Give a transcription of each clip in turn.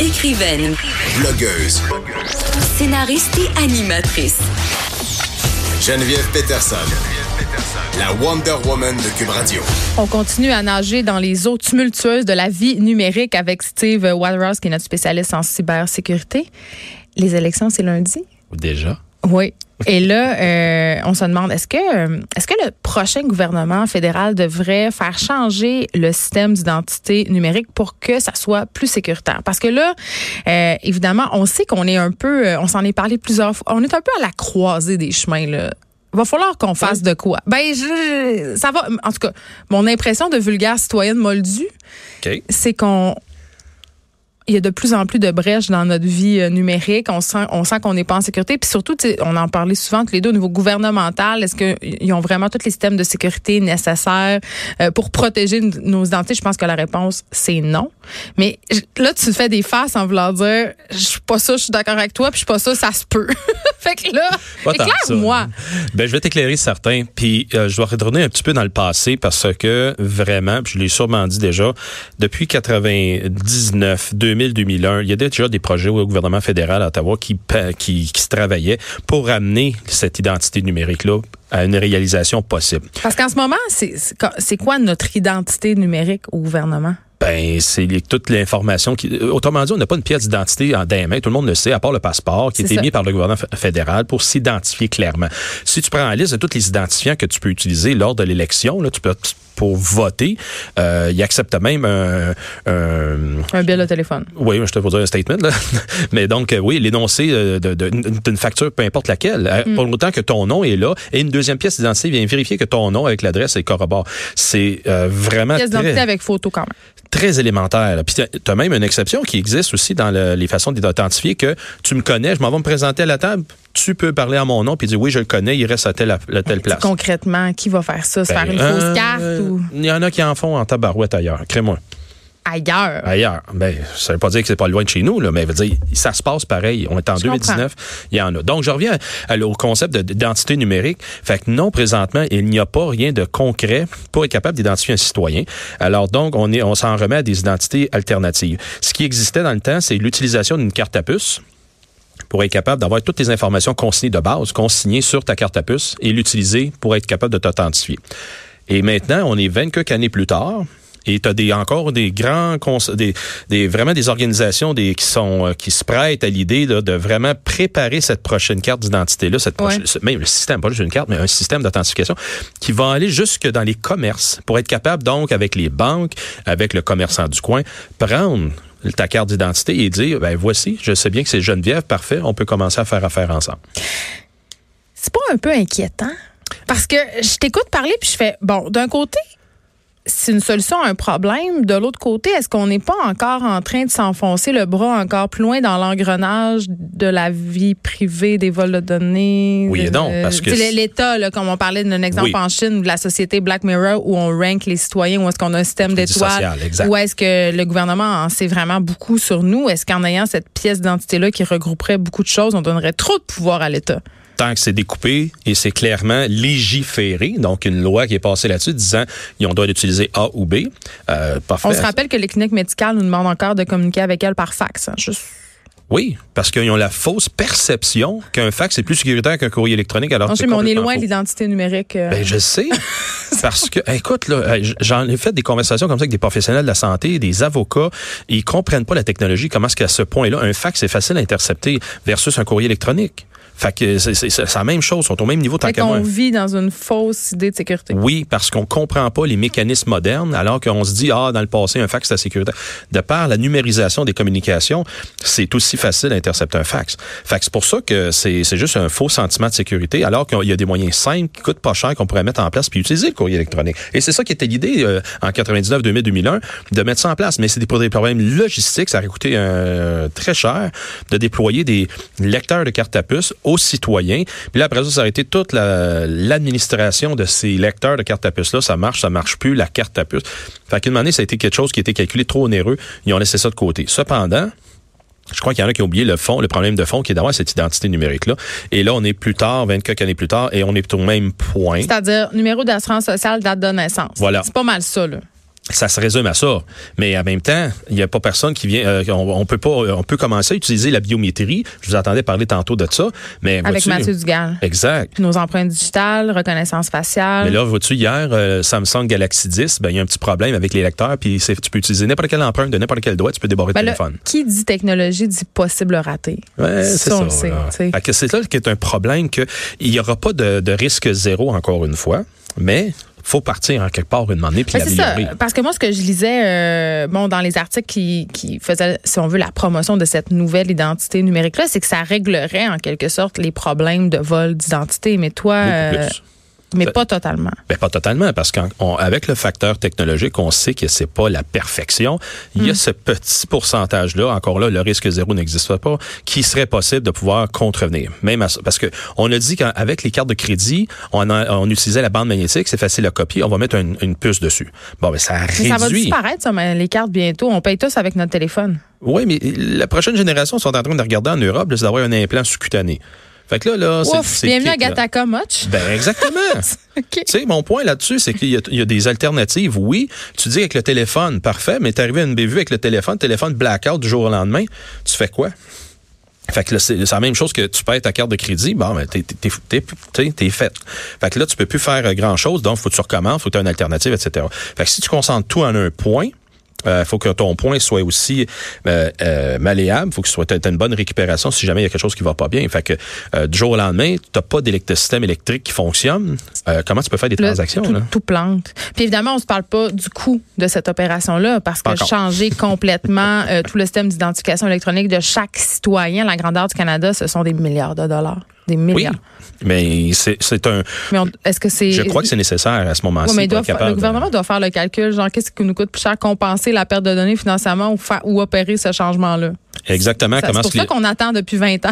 Écrivaine, Blogueuse. scénariste et animatrice. Geneviève Peterson. La Wonder Woman de Cube Radio. On continue à nager dans les eaux tumultueuses de la vie numérique avec Steve Waterhouse, qui est notre spécialiste en cybersécurité. Les élections, c'est lundi? Déjà? Oui. Et là, euh, on se demande, est-ce que, euh, est-ce que le prochain gouvernement fédéral devrait faire changer le système d'identité numérique pour que ça soit plus sécuritaire? Parce que là, euh, évidemment, on sait qu'on est un peu, on s'en est parlé plusieurs fois, on est un peu à la croisée des chemins, là. Va falloir qu'on fasse de quoi? Ben, je, ça va. En tout cas, mon impression de vulgaire citoyenne moldue, c'est qu'on il y a de plus en plus de brèches dans notre vie euh, numérique. On sent, on sent qu'on n'est pas en sécurité. Puis surtout, on en parlait souvent tous les deux au niveau gouvernemental. Est-ce qu'ils ont vraiment tous les systèmes de sécurité nécessaires euh, pour protéger nos identités? Je pense que la réponse, c'est non. Mais là, tu fais des faces en voulant dire, je suis pas ça, je suis d'accord avec toi, puis je suis pas ça, ça se peut. fait que là, éclaire-moi. Ben, je vais t'éclairer certains, puis euh, je dois retourner un petit peu dans le passé parce que vraiment, puis je l'ai sûrement dit déjà, depuis 99, 2000, 2001, il y a déjà des projets au gouvernement fédéral à Ottawa qui, qui, qui se travaillaient pour amener cette identité numérique-là à une réalisation possible. Parce qu'en ce moment, c'est quoi notre identité numérique au gouvernement? Ben, c'est toute l'information qui. euh, Autrement dit, on n'a pas une pièce d'identité en mains. Tout le monde le sait, à part le passeport qui a C'est été ça. mis par le gouvernement fédéral pour s'identifier clairement. Si tu prends la liste de tous les identifiants que tu peux utiliser lors de l'élection, là, tu peux pour voter, euh, il accepte même un, un Un bill de téléphone. oui, je te dire un statement, là. Mais donc, euh, oui, l'énoncé euh, d'une facture, peu importe laquelle, Mm. pour autant que ton nom est là, et une deuxième pièce d'identité vient vérifier que ton nom avec l'adresse est corrobore. C'est euh, vraiment Pièce d'identité très, avec photo quand même. très élémentaire. Puis tu as même une exception qui existe aussi dans le- les façons d'identifier que tu me connais, je m'en vais me présenter à la table, tu peux parler à mon nom puis dire oui, je le connais, il reste à telle, à telle place. Concrètement, qui va faire ça? Se Ben, faire une euh, fausse carte ou? Il y en a qui en font en tabarouette ailleurs. Crée-moi. ailleurs? ailleurs. Ben, ça veut pas dire que c'est pas loin de chez nous, là, mais veut dire, ça se passe pareil. On est en Je 2019, il y en a. Donc, je reviens à- au concept de- d'identité numérique. Fait que non, présentement, il n'y a pas rien de concret pour être capable d'identifier un citoyen. Alors, donc, on est, on s'en remet à des identités alternatives. Ce qui existait dans le temps, c'est l'utilisation d'une carte à puce pour être capable d'avoir toutes les informations consignées de base, consignées sur ta carte à puce et l'utiliser pour être capable de t'authentifier. Et maintenant, on est 24 années plus tard. Et tu as des, encore des grands, des, des, vraiment des organisations des, qui, sont, euh, qui se prêtent à l'idée là, de vraiment préparer cette prochaine carte d'identité-là, cette prochaine- Ouais. ce- même le système, pas juste une carte, mais un système d'authentification qui va aller jusque dans les commerces pour être capable, donc, avec les banques, avec le commerçant du coin, prendre ta carte d'identité et dire, ben voici, je sais bien que c'est Geneviève, parfait, on peut commencer à faire affaire ensemble. C'est pas un peu inquiétant? Parce que je t'écoute parler puis je fais, bon, d'un côté, c'est une solution à un problème. De l'autre côté, est-ce qu'on n'est pas encore en train de s'enfoncer le bras encore plus loin dans l'engrenage de la vie privée, des vols de données? Oui et non, parce que L'État, là, comme on parlait d'un exemple Oui. en Chine, de la société Black Mirror, où on rank les citoyens, où est-ce qu'on a un système d'étoiles, où est-ce que le gouvernement en sait vraiment beaucoup sur nous? Est-ce qu'en ayant cette pièce d'identité-là qui regrouperait beaucoup de choses, on donnerait trop de pouvoir à l'État? Tant que c'est découpé et c'est clairement légiféré, donc une loi qui est passée là-dessus disant on doit utiliser A ou B. Euh, parfait. On se rappelle que les cliniques médicales nous demandent encore de communiquer avec elles par fax. hein, juste- Oui, parce qu'ils ont la fausse perception qu'un fax est plus sécuritaire qu'un courrier électronique. Alors Non, que mais on est loin faux. de l'identité numérique. euh. Ben, je sais. parce que, écoute, là, j'en ai fait des conversations comme ça avec des professionnels de la santé, des avocats. Ils comprennent pas la technologie. Comment est-ce qu'à ce point-là, un fax est facile à intercepter versus un courrier électronique? Fait que c'est c'est- c'est la même chose, sont au même niveau tant qu'à qu'on moi. vit dans une fausse idée de sécurité. Oui, parce qu'on comprend pas les mécanismes modernes, alors qu'on se dit, ah, dans le passé, un fax, c'était sécuritaire. De par la numérisation des communications, c'est aussi facile d'intercepter un fax. Fait que c'est pour ça que c'est c'est juste un faux sentiment de sécurité, alors qu'il y a des moyens simples qui coûtent pas cher qu'on pourrait mettre en place puis utiliser le courrier électronique. Et c'est ça qui était l'idée euh, en 99, 2000, 2001, de mettre ça en place. Mais c'est pour des problèmes logistiques, ça aurait coûté euh, très cher de déployer des lecteurs de cartes à puce aux citoyens. Puis là, après ça, ça a été toute la- l'administration de ces lecteurs de cartes à puce-là. Ça marche, ça marche plus, la carte à puce. Fait qu'une année, ça a été quelque chose qui a été calculé trop onéreux. Ils ont laissé ça de côté. Cependant, je crois qu'il y en a qui ont oublié le fond, le problème de fond qui est d'avoir cette identité numérique-là. Et là, on est plus tard, 24 années plus tard, et on est au même point. C'est-à-dire numéro d'assurance sociale, date de naissance. Voilà. C'est pas mal ça, là. Ça se résume à ça. Mais en même temps, il n'y a pas personne qui vient. euh, on, on peut pas. On peut commencer à utiliser la biométrie. Je vous entendais parler tantôt de ça. Mais Avec Mathieu Dugal. Exact. Nos empreintes digitales, reconnaissance faciale. Mais là, vois-tu, hier, euh, Samsung Galaxy 10, ben, il y a un petit problème avec les lecteurs, puis tu peux utiliser n'importe quelle empreinte de n'importe quel doigt, tu peux déborder Ben le là, téléphone. qui dit technologie dit possible raté. Ouais, c'est Ça, ça. c'est là qui est un problème que il n'y aura pas de, de risque zéro encore une fois, mais faut partir en quelque part une année puis ça, parce que moi, ce que je lisais, euh, bon, dans les articles qui, qui faisaient, si on veut, la promotion de cette nouvelle identité numérique-là, c'est que ça réglerait en quelque sorte les problèmes de vol d'identité. Mais toi, euh. Mais Ça- pas totalement. Ben, pas totalement, parce qu'avec le facteur technologique, on sait que c'est pas la perfection. Il y a ce petit pourcentage-là, encore là, le risque zéro n'existe pas, qui serait possible de pouvoir contrevenir. Même à. Parce que on a dit qu'avec les cartes de crédit, on, a- on utilisait la bande magnétique, c'est facile à copier, on va mettre une, une puce dessus. Bon, ben, ça Mais ça va réduit. disparaître, ça, mais les cartes bientôt. On paye tous avec notre téléphone. Oui, mais la prochaine génération sont en train de regarder en Europe, c'est d'avoir un implant sous-cutané. Fait que là, là, c'est- bienvenue à. Gataka Much. Ben, exactement. OK. Tu sais, mon point là-dessus, c'est qu'il y, a- il y a des alternatives. Oui, tu dis avec le téléphone, parfait, mais t'es arrivé à une bévue avec le téléphone, téléphone blackout du jour au lendemain, tu fais quoi? Fait que là, c'est la même chose que tu payes ta carte de crédit, bon, ben, t'es, t'es, t'es, t'es, t'es fait. Fait que là, tu peux plus faire euh, grand-chose, donc faut que tu recommences, faut que tu aies une alternative, etc. Fait que si tu concentres tout en un point, euh, faut que ton point soit aussi euh, euh, malléable, faut que tu aies une bonne récupération si jamais il y a quelque chose qui va pas bien. Fait que euh, du jour au lendemain, tu n'as pas d'électrosystème électrique qui fonctionne. Euh, comment tu peux faire des transactions? tout, là? tout plante. Puis évidemment, on se parle pas du coût de cette opération-là parce que encore. changer complètement euh, tout le système d'identification électronique de chaque citoyen, la grandeur du Canada, ce sont des milliards de dollars. Des Oui, milliards. mais c'est, un. Est-ce que c'est. Je crois que c'est nécessaire à ce moment-ci. Ouais, mais doit fa- le de- gouvernement doit faire le calcul, genre qu'est-ce qui nous coûte plus cher, compenser la perte de données financièrement ou, fa- ou opérer ce changement-là? Exactement. C'est pour ça qu'on attend depuis 20 ans.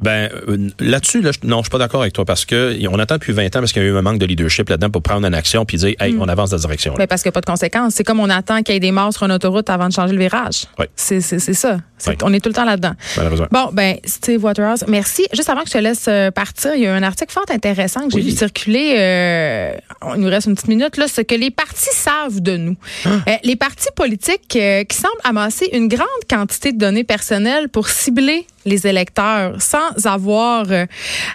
Ben euh, là-dessus, là, je- non, je suis pas d'accord avec toi parce que on attend depuis 20 ans parce qu'il y a eu un manque de leadership là-dedans pour prendre une action puis dire, hey, on avance dans cette direction. Mais parce qu'il n'y a pas de conséquences. C'est comme on attend qu'il y ait des morts sur une autoroute avant de changer le virage. Oui. C'est c'est- c'est ça. Oui. On est tout le temps là-dedans. Malheureusement. Bon, ben, Steve Waterhouse, merci. Juste avant que je te laisse euh, partir, il y a un article fort intéressant que j'ai vu circuler. euh, il nous reste une petite minute, là. Ce que les partis savent de nous. Ah. Euh, les partis politiques euh, qui semblent amasser une grande quantité de données personnelles pour cibler les électeurs sans avoir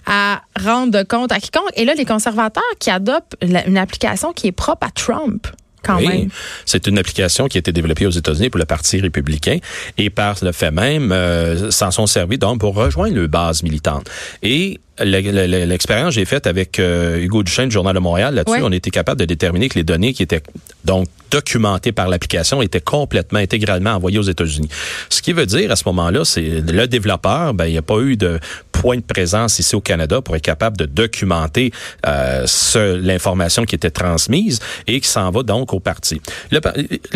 à rendre compte à quiconque. Et là, les conservateurs qui adoptent une application qui est propre à Trump, quand Oui, c'est une application qui a été développée aux États-Unis pour le Parti républicain et par le fait même euh, s'en sont servis donc pour rejoindre le base militante. Et le- le- le- l'expérience que j'ai faite avec euh, Hugo Duchesne du Journal de Montréal, là-dessus, Oui. on était capable de déterminer que les données qui étaient donc documentées par l'application étaient complètement, intégralement envoyées aux États-Unis. Ce qui veut dire à ce moment-là, c'est le développeur, ben il n'y a pas eu de point de présence ici au Canada pour être capable de documenter euh, l'information qui était transmise et qui s'en va donc au parti. Le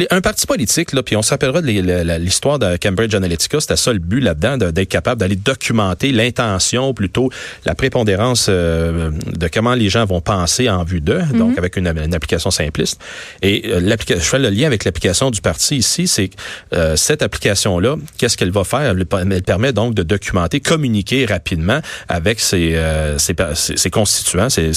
un parti politique, là, puis on s'appellera l'histoire de Cambridge Analytica, c'était ça le but là-dedans, de- d'être capable d'aller documenter l'intention, plutôt la prépondérance euh, de comment les gens vont penser en vue d'eux, donc avec une, une application simpliste. Et euh, l'application, je fais le lien avec l'application du parti ici, c'est que euh, cette application-là, qu'est-ce qu'elle va faire? Elle, elle permet donc de documenter, communiquer rapidement avec ses, euh, ses, ses- ses constituants, ses,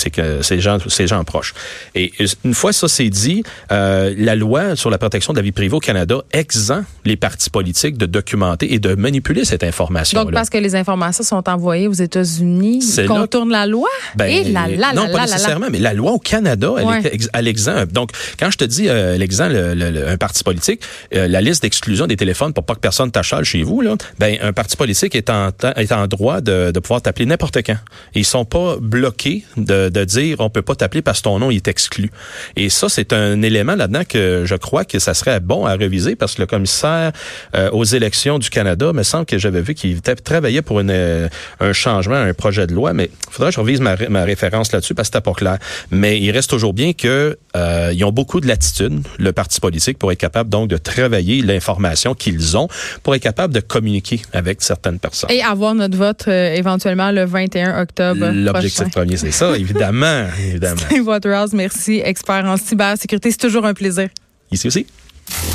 gens, ses gens proches. Et une fois ça c'est dit, euh, la loi sur la protection de la vie privée au Canada exempt les partis politiques de documenter et de manipuler cette information. Donc, parce que les informations sont envoyées aux États-Unis, ils là- contournent la loi? Ben, Et là, là, non, là, pas là, là, là. nécessairement, mais la loi au Canada, elle, Ouais. est elle exempt. Donc, quand je te dis euh, l'exempt, le, le- le- un parti politique, euh, la liste d'exclusion des téléphones pour pas que personne t'achale chez vous, là, ben un parti politique est en, est en droit de, de pouvoir t'appeler n'importe quand. Ils sont pas bloqués de, de dire on peut pas t'appeler parce que ton nom est exclu. Et ça, c'est un élément là-dedans que je crois que ça serait bon à réviser parce que le commissaire euh, aux élections du Canada me semble que j'avais vu qu'il travaillait pour une, euh, un changement, un projet de loi, mais il faudrait que je revise ma, ma référence là-dessus parce que c'était pas clair. Mais il reste toujours bien que euh, ils ont beaucoup de latitude, le parti politique, pour être capable donc de travailler l'information qu'ils ont, pour être capable de communiquer avec certaines personnes. Et avoir notre vote euh, éventuellement le 21 octobre L'objectif premier, c'est ça, évidemment, évidemment. Steve Waterhouse, merci, expert en cybersécurité. C'est toujours un plaisir. Ici aussi.